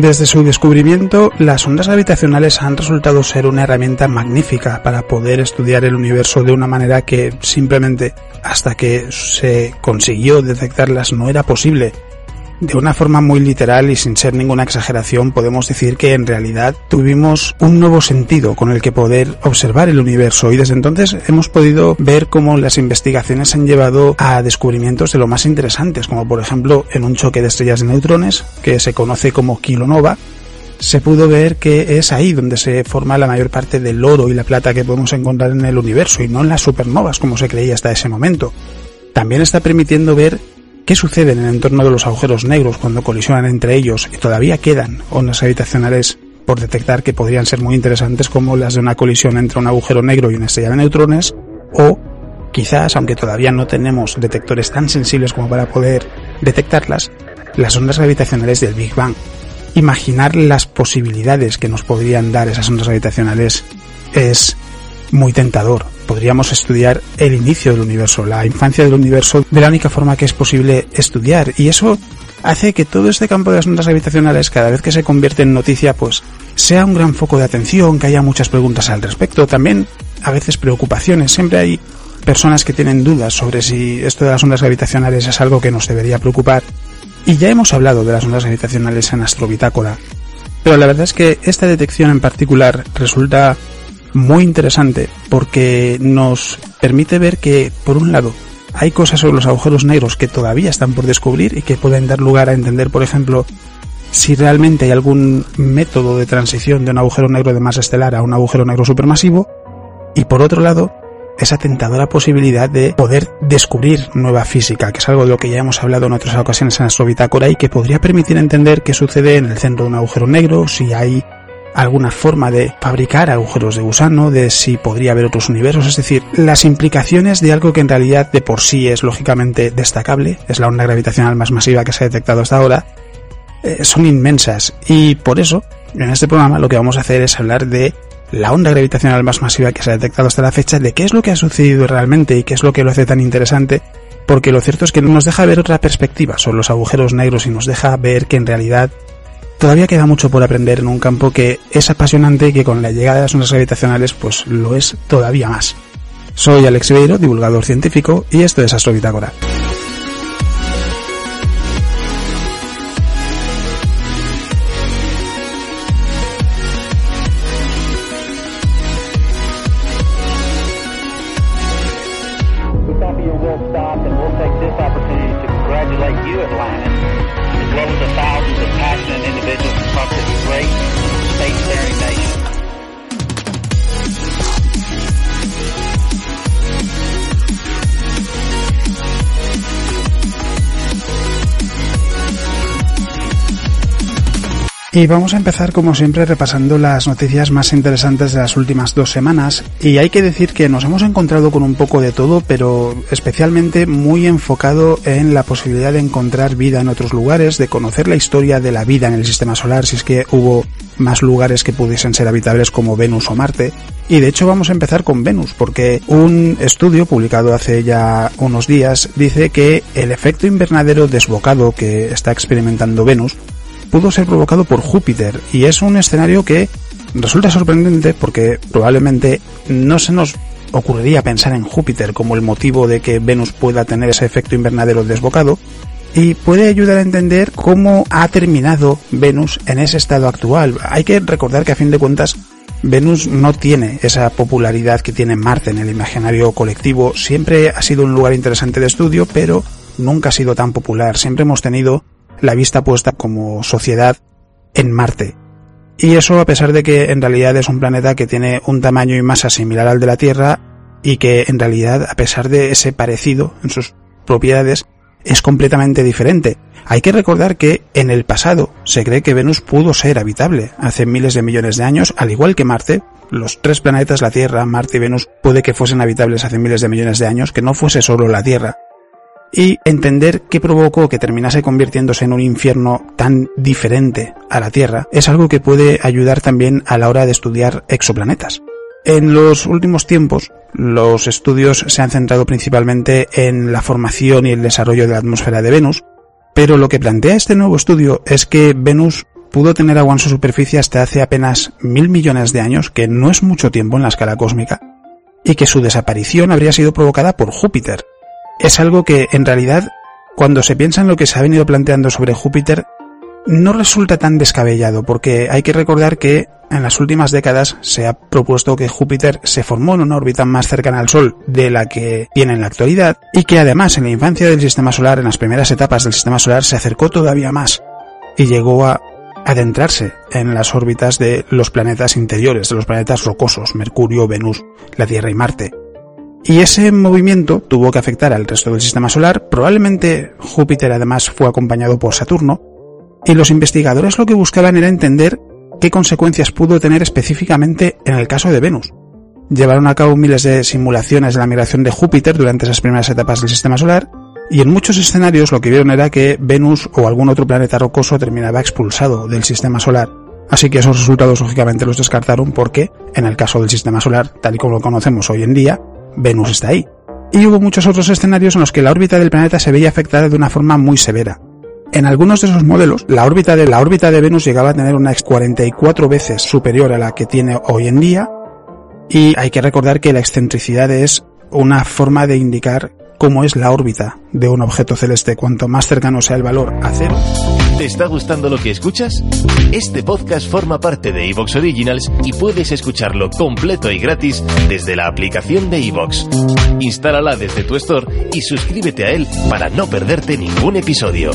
Desde su descubrimiento, las ondas gravitacionales han resultado ser una herramienta magnífica para poder estudiar el universo de una manera que simplemente hasta que se consiguió detectarlas no era posible. De una forma muy literal y sin ser ninguna exageración podemos decir que en realidad tuvimos un nuevo sentido con el que poder observar el universo y desde entonces hemos podido ver cómo las investigaciones han llevado a descubrimientos de lo más interesantes, como por ejemplo en un choque de estrellas de neutrones que se conoce como kilonova, se pudo ver que es ahí donde se forma la mayor parte del oro y la plata que podemos encontrar en el universo y no en las supernovas como se creía hasta ese momento. También está permitiendo ver ¿Qué sucede en el entorno de los agujeros negros cuando colisionan entre ellos y todavía quedan ondas gravitacionales por detectar que podrían ser muy interesantes como las de una colisión entre un agujero negro y una estrella de neutrones o quizás, aunque todavía no tenemos detectores tan sensibles como para poder detectarlas, las ondas gravitacionales del Big Bang. Imaginar las posibilidades que nos podrían dar esas ondas gravitacionales es muy tentador. Podríamos estudiar el inicio del universo, la infancia del universo, de la única forma que es posible estudiar. Y eso hace que todo este campo de las ondas gravitacionales, cada vez que se convierte en noticia, pues sea un gran foco de atención, que haya muchas preguntas al respecto. También a veces preocupaciones. Siempre hay personas que tienen dudas sobre si esto de las ondas gravitacionales es algo que nos debería preocupar. Y ya hemos hablado de las ondas gravitacionales en Astrobitácora. Pero la verdad es que esta detección en particular resulta muy interesante porque nos permite ver que, por un lado, hay cosas sobre los agujeros negros que todavía están por descubrir y que pueden dar lugar a entender, por ejemplo, si realmente hay algún método de transición de un agujero negro de masa estelar a un agujero negro supermasivo. Y por otro lado, esa tentadora posibilidad de poder descubrir nueva física, que es algo de lo que ya hemos hablado en otras ocasiones en Astrobitácora y que podría permitir entender qué sucede en el centro de un agujero negro, si hay alguna forma de fabricar agujeros de gusano, de si podría haber otros universos, es decir, las implicaciones de algo que en realidad de por sí es lógicamente destacable, es la onda gravitacional más masiva que se ha detectado hasta ahora, eh, son inmensas. Y por eso en este programa lo que vamos a hacer es hablar de la onda gravitacional más masiva que se ha detectado hasta la fecha, de qué es lo que ha sucedido realmente y qué es lo que lo hace tan interesante, porque lo cierto es que nos deja ver otra perspectiva sobre los agujeros negros y nos deja ver que en realidad Todavía queda mucho por aprender en un campo que es apasionante y que con la llegada de las ondas gravitacionales pues lo es todavía más. Soy Alex Beiro, divulgador científico, y esto es Astro Y vamos a empezar como siempre repasando las noticias más interesantes de las últimas dos semanas. Y hay que decir que nos hemos encontrado con un poco de todo, pero especialmente muy enfocado en la posibilidad de encontrar vida en otros lugares, de conocer la historia de la vida en el sistema solar, si es que hubo más lugares que pudiesen ser habitables como Venus o Marte. Y de hecho vamos a empezar con Venus, porque un estudio publicado hace ya unos días dice que el efecto invernadero desbocado que está experimentando Venus pudo ser provocado por Júpiter y es un escenario que resulta sorprendente porque probablemente no se nos ocurriría pensar en Júpiter como el motivo de que Venus pueda tener ese efecto invernadero desbocado y puede ayudar a entender cómo ha terminado Venus en ese estado actual. Hay que recordar que a fin de cuentas Venus no tiene esa popularidad que tiene Marte en el imaginario colectivo. Siempre ha sido un lugar interesante de estudio, pero nunca ha sido tan popular. Siempre hemos tenido la vista puesta como sociedad en Marte. Y eso a pesar de que en realidad es un planeta que tiene un tamaño y masa similar al de la Tierra y que en realidad a pesar de ese parecido en sus propiedades es completamente diferente. Hay que recordar que en el pasado se cree que Venus pudo ser habitable hace miles de millones de años, al igual que Marte. Los tres planetas, la Tierra, Marte y Venus, puede que fuesen habitables hace miles de millones de años, que no fuese solo la Tierra. Y entender qué provocó que terminase convirtiéndose en un infierno tan diferente a la Tierra es algo que puede ayudar también a la hora de estudiar exoplanetas. En los últimos tiempos, los estudios se han centrado principalmente en la formación y el desarrollo de la atmósfera de Venus, pero lo que plantea este nuevo estudio es que Venus pudo tener agua en su superficie hasta hace apenas mil millones de años, que no es mucho tiempo en la escala cósmica, y que su desaparición habría sido provocada por Júpiter. Es algo que, en realidad, cuando se piensa en lo que se ha venido planteando sobre Júpiter, no resulta tan descabellado, porque hay que recordar que en las últimas décadas se ha propuesto que Júpiter se formó en una órbita más cercana al Sol de la que tiene en la actualidad y que además en la infancia del sistema solar, en las primeras etapas del sistema solar, se acercó todavía más y llegó a adentrarse en las órbitas de los planetas interiores, de los planetas rocosos, Mercurio, Venus, la Tierra y Marte. Y ese movimiento tuvo que afectar al resto del sistema solar, probablemente Júpiter además fue acompañado por Saturno, y los investigadores lo que buscaban era entender qué consecuencias pudo tener específicamente en el caso de Venus. Llevaron a cabo miles de simulaciones de la migración de Júpiter durante esas primeras etapas del sistema solar, y en muchos escenarios lo que vieron era que Venus o algún otro planeta rocoso terminaba expulsado del sistema solar. Así que esos resultados lógicamente los descartaron porque, en el caso del sistema solar, tal y como lo conocemos hoy en día, Venus está ahí. Y hubo muchos otros escenarios en los que la órbita del planeta se veía afectada de una forma muy severa. En algunos de esos modelos, la órbita de, la órbita de Venus llegaba a tener una 44 veces superior a la que tiene hoy en día, y hay que recordar que la excentricidad es una forma de indicar cómo es la órbita de un objeto celeste. Cuanto más cercano sea el valor a cero. ¿Te está gustando lo que escuchas? Este podcast forma parte de Evox Originals y puedes escucharlo completo y gratis desde la aplicación de Evox. Instálala desde tu store y suscríbete a él para no perderte ningún episodio.